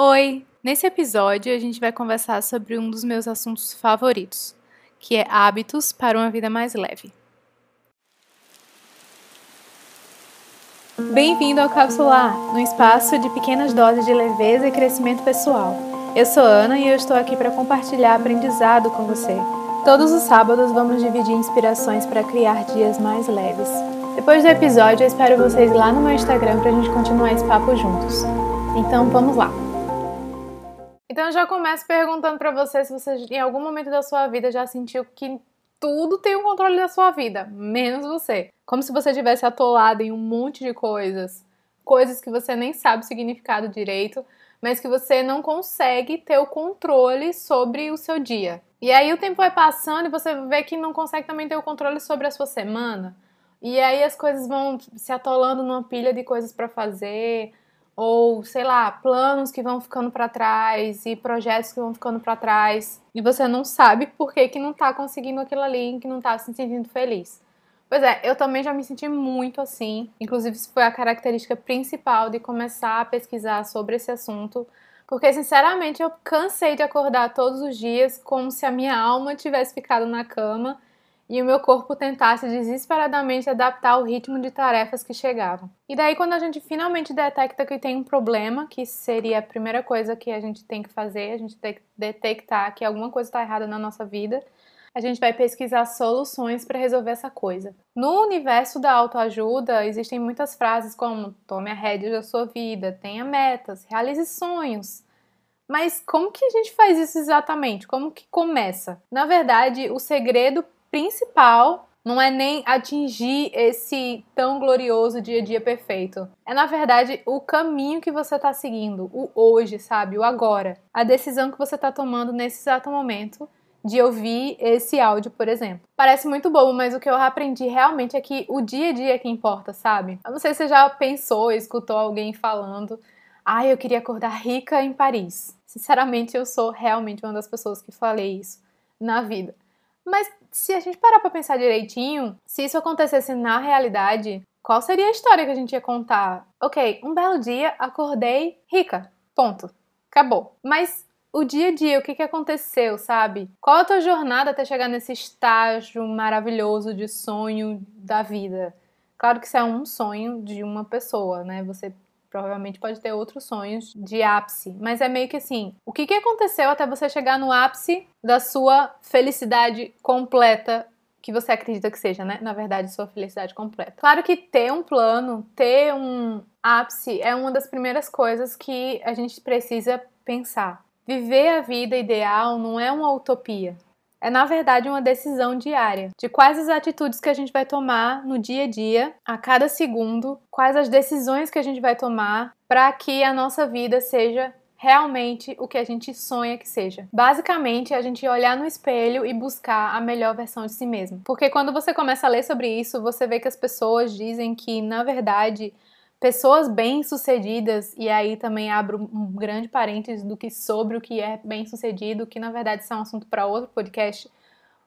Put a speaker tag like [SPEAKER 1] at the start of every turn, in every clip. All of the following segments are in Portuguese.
[SPEAKER 1] Oi! Nesse episódio a gente vai conversar sobre um dos meus assuntos favoritos, que é hábitos para uma vida mais leve. Bem-vindo ao Capsular, um espaço de pequenas doses de leveza e crescimento pessoal. Eu sou Ana e eu estou aqui para compartilhar aprendizado com você. Todos os sábados vamos dividir inspirações para criar dias mais leves. Depois do episódio, eu espero vocês lá no meu Instagram para a gente continuar esse papo juntos. Então vamos lá! Então eu já começo perguntando para você se você em algum momento da sua vida já sentiu que tudo tem o controle da sua vida, menos você. Como se você tivesse atolado em um monte de coisas, coisas que você nem sabe o significado direito, mas que você não consegue ter o controle sobre o seu dia. E aí o tempo vai passando e você vê que não consegue também ter o controle sobre a sua semana. E aí as coisas vão se atolando numa pilha de coisas para fazer, ou sei lá, planos que vão ficando para trás e projetos que vão ficando para trás e você não sabe por que, que não tá conseguindo aquilo ali, que não tá se sentindo feliz. Pois é, eu também já me senti muito assim. Inclusive, isso foi a característica principal de começar a pesquisar sobre esse assunto. Porque, sinceramente, eu cansei de acordar todos os dias como se a minha alma tivesse ficado na cama e o meu corpo tentasse desesperadamente adaptar ao ritmo de tarefas que chegavam. E daí, quando a gente finalmente detecta que tem um problema, que seria a primeira coisa que a gente tem que fazer, a gente tem que detectar que alguma coisa está errada na nossa vida, a gente vai pesquisar soluções para resolver essa coisa. No universo da autoajuda, existem muitas frases como tome a rédea da sua vida, tenha metas, realize sonhos. Mas como que a gente faz isso exatamente? Como que começa? Na verdade, o segredo principal não é nem atingir esse tão glorioso dia a dia perfeito. É, na verdade, o caminho que você está seguindo, o hoje, sabe? O agora. A decisão que você está tomando nesse exato momento de ouvir esse áudio, por exemplo. Parece muito bobo, mas o que eu aprendi realmente é que o dia a dia é que importa, sabe? Eu não sei se você já pensou, escutou alguém falando, ah, eu queria acordar rica em Paris. Sinceramente, eu sou realmente uma das pessoas que falei isso na vida. Mas se a gente parar para pensar direitinho, se isso acontecesse na realidade, qual seria a história que a gente ia contar? Ok, um belo dia acordei rica. Ponto. Acabou. Mas o dia a dia, o que, que aconteceu, sabe? Qual a tua jornada até chegar nesse estágio maravilhoso de sonho da vida? Claro que isso é um sonho de uma pessoa, né? Você provavelmente pode ter outros sonhos de ápice, mas é meio que assim, o que, que aconteceu até você chegar no ápice da sua felicidade completa que você acredita que seja, né? Na verdade, sua felicidade completa. Claro que ter um plano, ter um ápice é uma das primeiras coisas que a gente precisa pensar. Viver a vida ideal não é uma utopia. É, na verdade, uma decisão diária de quais as atitudes que a gente vai tomar no dia a dia, a cada segundo, quais as decisões que a gente vai tomar para que a nossa vida seja realmente o que a gente sonha que seja. Basicamente, a gente olhar no espelho e buscar a melhor versão de si mesmo. Porque quando você começa a ler sobre isso, você vê que as pessoas dizem que, na verdade, pessoas bem-sucedidas, e aí também abro um grande parênteses do que sobre o que é bem-sucedido, que na verdade isso é um assunto para outro podcast,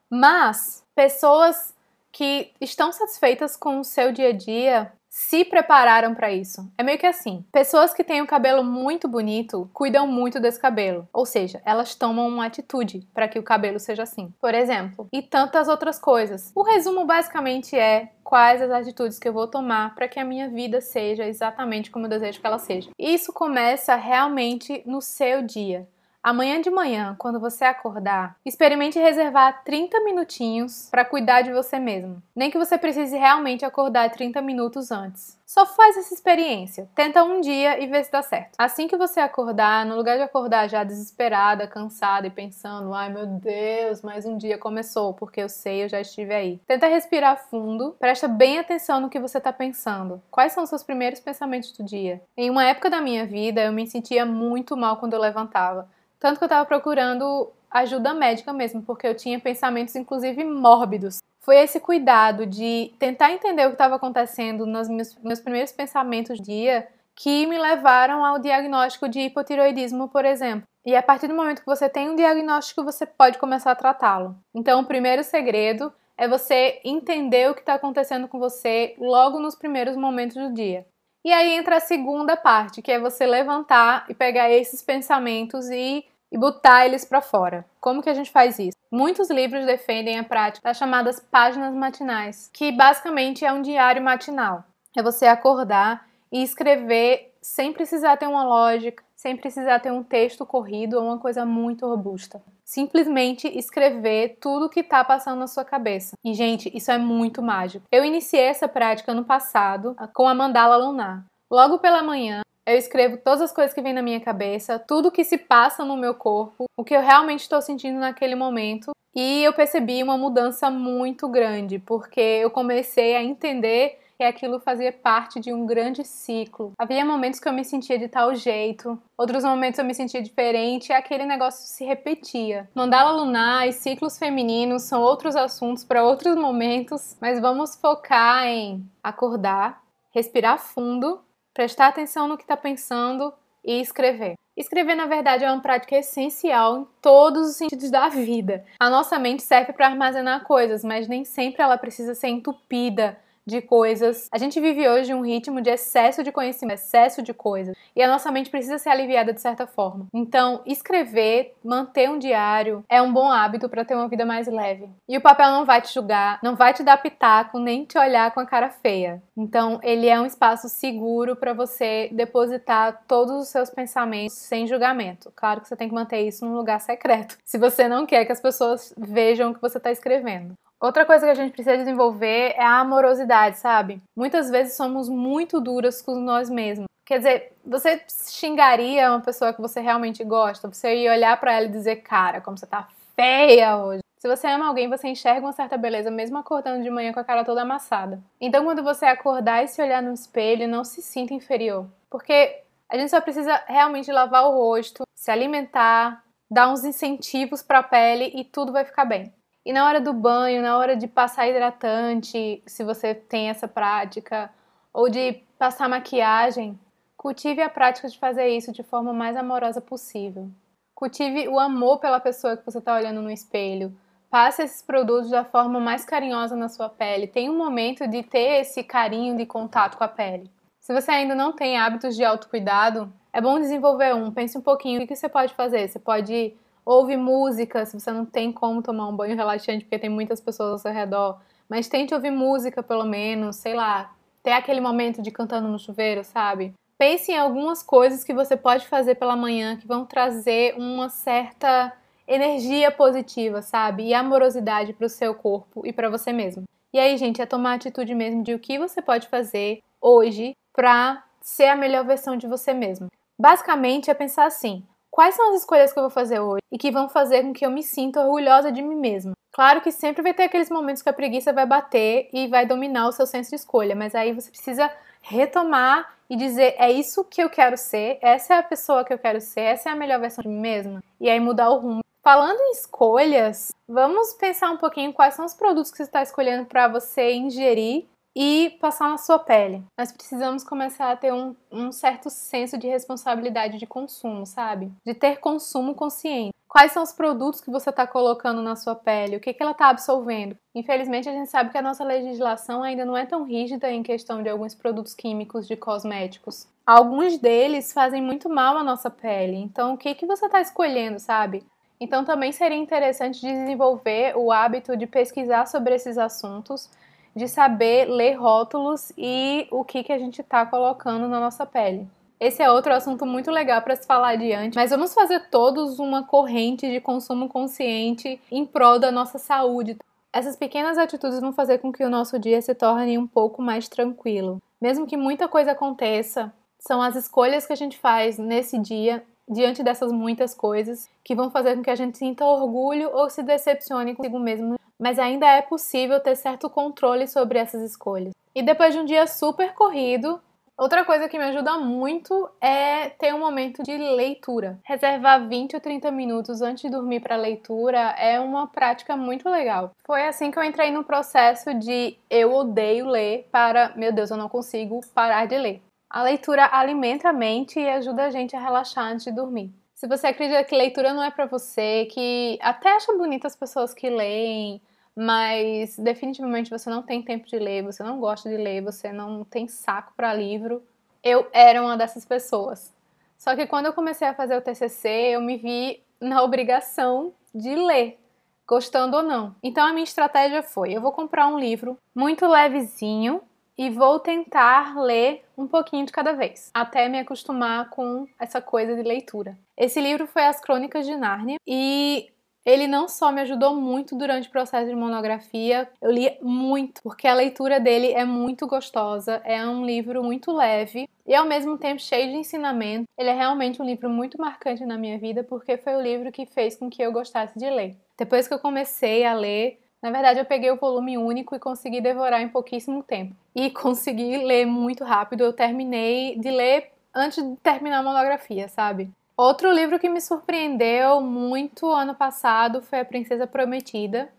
[SPEAKER 1] mas pessoas que estão satisfeitas com o seu dia a dia se prepararam para isso. É meio que assim: pessoas que têm o cabelo muito bonito cuidam muito desse cabelo, ou seja, elas tomam uma atitude para que o cabelo seja assim, por exemplo, e tantas outras coisas. O resumo basicamente é quais as atitudes que eu vou tomar para que a minha vida seja exatamente como eu desejo que ela seja. Isso começa realmente no seu dia. Amanhã de manhã, quando você acordar, experimente reservar 30 minutinhos para cuidar de você mesmo. Nem que você precise realmente acordar 30 minutos antes. Só faz essa experiência. Tenta um dia e vê se dá certo. Assim que você acordar, no lugar de acordar já desesperada, cansada e pensando: ai meu Deus, mais um dia começou, porque eu sei, eu já estive aí. Tenta respirar fundo, presta bem atenção no que você está pensando. Quais são os seus primeiros pensamentos do dia? Em uma época da minha vida, eu me sentia muito mal quando eu levantava. Tanto que eu estava procurando ajuda médica mesmo, porque eu tinha pensamentos, inclusive, mórbidos. Foi esse cuidado de tentar entender o que estava acontecendo nos meus, meus primeiros pensamentos do dia que me levaram ao diagnóstico de hipotiroidismo, por exemplo. E a partir do momento que você tem um diagnóstico, você pode começar a tratá-lo. Então, o primeiro segredo é você entender o que está acontecendo com você logo nos primeiros momentos do dia. E aí entra a segunda parte, que é você levantar e pegar esses pensamentos e, e botar eles para fora. Como que a gente faz isso? Muitos livros defendem a prática das chamadas páginas matinais, que basicamente é um diário matinal. É você acordar e escrever sem precisar ter uma lógica, sem precisar ter um texto corrido ou uma coisa muito robusta. Simplesmente escrever tudo que tá passando na sua cabeça. E, gente, isso é muito mágico. Eu iniciei essa prática no passado com a mandala lunar. Logo pela manhã, eu escrevo todas as coisas que vêm na minha cabeça, tudo que se passa no meu corpo, o que eu realmente estou sentindo naquele momento. E eu percebi uma mudança muito grande, porque eu comecei a entender que aquilo fazia parte de um grande ciclo. Havia momentos que eu me sentia de tal jeito, outros momentos eu me sentia diferente e aquele negócio se repetia. Mandala lunar e ciclos femininos são outros assuntos para outros momentos, mas vamos focar em acordar, respirar fundo, prestar atenção no que está pensando e escrever. Escrever, na verdade, é uma prática essencial em todos os sentidos da vida. A nossa mente serve para armazenar coisas, mas nem sempre ela precisa ser entupida de coisas. A gente vive hoje um ritmo de excesso de conhecimento, excesso de coisas, e a nossa mente precisa ser aliviada de certa forma. Então, escrever, manter um diário é um bom hábito para ter uma vida mais leve. E o papel não vai te julgar, não vai te dar pitaco, nem te olhar com a cara feia. Então, ele é um espaço seguro para você depositar todos os seus pensamentos sem julgamento. Claro que você tem que manter isso num lugar secreto, se você não quer que as pessoas vejam o que você está escrevendo. Outra coisa que a gente precisa desenvolver é a amorosidade, sabe? Muitas vezes somos muito duras com nós mesmos. Quer dizer, você xingaria uma pessoa que você realmente gosta? Você ia olhar para ela e dizer, cara, como você tá feia hoje. Se você ama alguém, você enxerga uma certa beleza, mesmo acordando de manhã com a cara toda amassada. Então, quando você acordar e se olhar no espelho, não se sinta inferior. Porque a gente só precisa realmente lavar o rosto, se alimentar, dar uns incentivos para a pele e tudo vai ficar bem. E na hora do banho, na hora de passar hidratante, se você tem essa prática, ou de passar maquiagem, cultive a prática de fazer isso de forma mais amorosa possível. Cultive o amor pela pessoa que você está olhando no espelho. Passe esses produtos da forma mais carinhosa na sua pele. Tenha um momento de ter esse carinho de contato com a pele. Se você ainda não tem hábitos de autocuidado, é bom desenvolver um. Pense um pouquinho o que você pode fazer. Você pode Ouve música, se você não tem como tomar um banho relaxante porque tem muitas pessoas ao seu redor, mas tente ouvir música pelo menos, sei lá, ter aquele momento de cantando no chuveiro, sabe? Pense em algumas coisas que você pode fazer pela manhã que vão trazer uma certa energia positiva, sabe? E amorosidade para o seu corpo e para você mesmo. E aí, gente, é tomar atitude mesmo de o que você pode fazer hoje para ser a melhor versão de você mesmo. Basicamente é pensar assim: Quais são as escolhas que eu vou fazer hoje e que vão fazer com que eu me sinta orgulhosa de mim mesma? Claro que sempre vai ter aqueles momentos que a preguiça vai bater e vai dominar o seu senso de escolha, mas aí você precisa retomar e dizer: é isso que eu quero ser, essa é a pessoa que eu quero ser, essa é a melhor versão de mim mesma, e aí mudar o rumo. Falando em escolhas, vamos pensar um pouquinho quais são os produtos que você está escolhendo para você ingerir e passar na sua pele. Nós precisamos começar a ter um, um, certo senso de responsabilidade de consumo, sabe? De ter consumo consciente. Quais são os produtos que você está colocando na sua pele? O que, que ela está absorvendo? Infelizmente, a gente sabe que a nossa legislação ainda não é tão rígida em questão de alguns produtos químicos de cosméticos. Alguns deles fazem muito mal à nossa pele. Então, o que, que você está escolhendo, sabe? Então, também seria interessante desenvolver o hábito de pesquisar sobre esses assuntos de saber ler rótulos e o que, que a gente está colocando na nossa pele. Esse é outro assunto muito legal para se falar adiante, mas vamos fazer todos uma corrente de consumo consciente em prol da nossa saúde. Essas pequenas atitudes vão fazer com que o nosso dia se torne um pouco mais tranquilo. Mesmo que muita coisa aconteça, são as escolhas que a gente faz nesse dia diante dessas muitas coisas que vão fazer com que a gente sinta orgulho ou se decepcione consigo mesmo mas ainda é possível ter certo controle sobre essas escolhas. E depois de um dia super corrido, outra coisa que me ajuda muito é ter um momento de leitura. Reservar 20 ou 30 minutos antes de dormir para leitura é uma prática muito legal. Foi assim que eu entrei no processo de eu odeio ler para, meu Deus, eu não consigo parar de ler. A leitura alimenta a mente e ajuda a gente a relaxar antes de dormir. Se você acredita que leitura não é para você, que até acha bonita as pessoas que leem, mas definitivamente você não tem tempo de ler, você não gosta de ler, você não tem saco para livro, eu era uma dessas pessoas. Só que quando eu comecei a fazer o TCC, eu me vi na obrigação de ler, gostando ou não. Então a minha estratégia foi: eu vou comprar um livro muito levezinho e vou tentar ler um pouquinho de cada vez, até me acostumar com essa coisa de leitura. Esse livro foi As Crônicas de Nárnia e ele não só me ajudou muito durante o processo de monografia, eu li muito, porque a leitura dele é muito gostosa, é um livro muito leve e ao mesmo tempo cheio de ensinamento. Ele é realmente um livro muito marcante na minha vida, porque foi o livro que fez com que eu gostasse de ler. Depois que eu comecei a ler, na verdade eu peguei o volume único e consegui devorar em pouquíssimo tempo. E consegui ler muito rápido, eu terminei de ler antes de terminar a monografia, sabe? Outro livro que me surpreendeu muito ano passado foi A Princesa Prometida.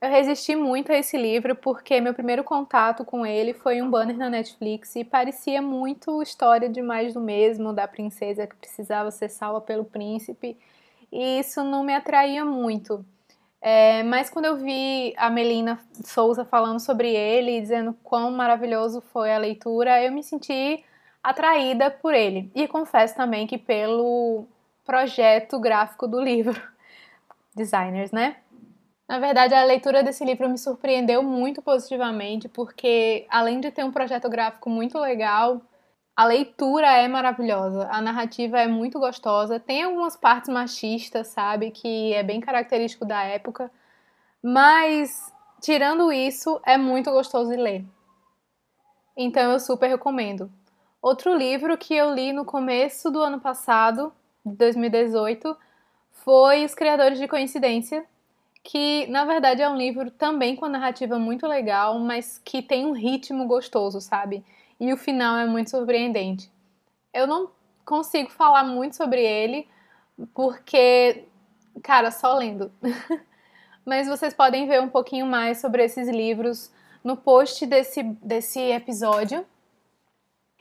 [SPEAKER 1] Eu resisti muito a esse livro porque meu primeiro contato com ele foi um banner na Netflix e parecia muito história de mais do mesmo, da princesa que precisava ser salva pelo príncipe, e isso não me atraía muito. É, mas quando eu vi a Melina Souza falando sobre ele, dizendo quão maravilhoso foi a leitura, eu me senti atraída por ele. E confesso também que pelo projeto gráfico do livro. Designers, né? Na verdade, a leitura desse livro me surpreendeu muito positivamente, porque além de ter um projeto gráfico muito legal, a leitura é maravilhosa, a narrativa é muito gostosa, tem algumas partes machistas, sabe, que é bem característico da época, mas tirando isso, é muito gostoso de ler. Então eu super recomendo. Outro livro que eu li no começo do ano passado, de 2018, foi Os Criadores de Coincidência, que na verdade é um livro também com a narrativa muito legal, mas que tem um ritmo gostoso, sabe? E o final é muito surpreendente. Eu não consigo falar muito sobre ele, porque, cara, só lendo. mas vocês podem ver um pouquinho mais sobre esses livros no post desse, desse episódio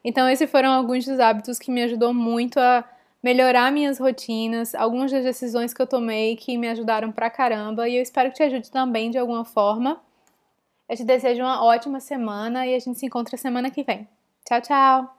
[SPEAKER 1] então, esses foram alguns dos hábitos que me ajudou muito a melhorar minhas rotinas, algumas das decisões que eu tomei que me ajudaram pra caramba e eu espero que te ajude também de alguma forma. Eu te desejo uma ótima semana e a gente se encontra semana que vem. Tchau, tchau!